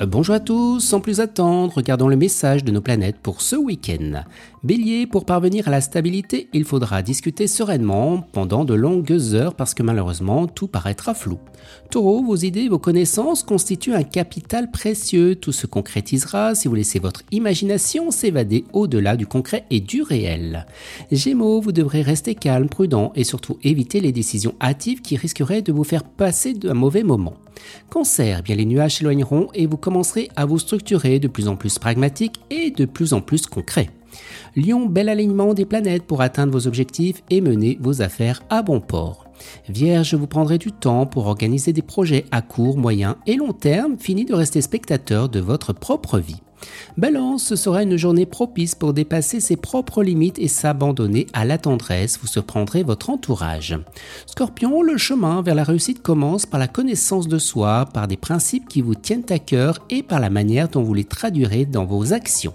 Euh, bonjour à tous, sans plus attendre, regardons le message de nos planètes pour ce week-end. Bélier, pour parvenir à la stabilité, il faudra discuter sereinement pendant de longues heures parce que malheureusement tout paraîtra flou. Taureau, vos idées, vos connaissances constituent un capital précieux. Tout se concrétisera si vous laissez votre imagination s'évader au-delà du concret et du réel. Gémeaux, vous devrez rester calme, prudent et surtout éviter les décisions hâtives qui risqueraient de vous faire passer d'un mauvais moment. Cancer, bien les nuages s'éloigneront et vous commencerez à vous structurer de plus en plus pragmatique et de plus en plus concret. Lion, bel alignement des planètes pour atteindre vos objectifs et mener vos affaires à bon port. Vierge, vous prendrez du temps pour organiser des projets à court, moyen et long terme, fini de rester spectateur de votre propre vie. Balance, ce sera une journée propice pour dépasser ses propres limites et s'abandonner à la tendresse, vous surprendrez votre entourage. Scorpion, le chemin vers la réussite commence par la connaissance de soi, par des principes qui vous tiennent à cœur et par la manière dont vous les traduirez dans vos actions.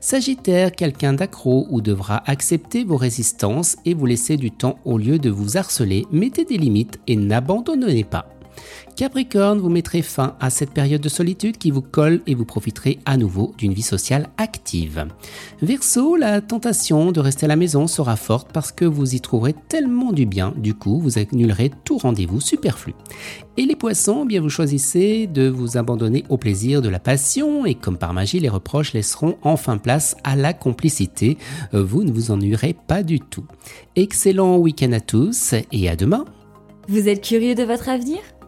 Sagittaire, quelqu'un d'accro ou devra accepter vos résistances et vous laisser du temps au lieu de vous harceler, mettez des limites et n'abandonnez pas. Capricorne, vous mettrez fin à cette période de solitude qui vous colle et vous profiterez à nouveau d'une vie sociale active. Verseau, la tentation de rester à la maison sera forte parce que vous y trouverez tellement du bien, du coup vous annulerez tout rendez-vous superflu. Et les poissons, eh bien vous choisissez de vous abandonner au plaisir de la passion et comme par magie les reproches laisseront enfin place à la complicité. Vous ne vous ennuierez pas du tout. Excellent week-end à tous et à demain. Vous êtes curieux de votre avenir?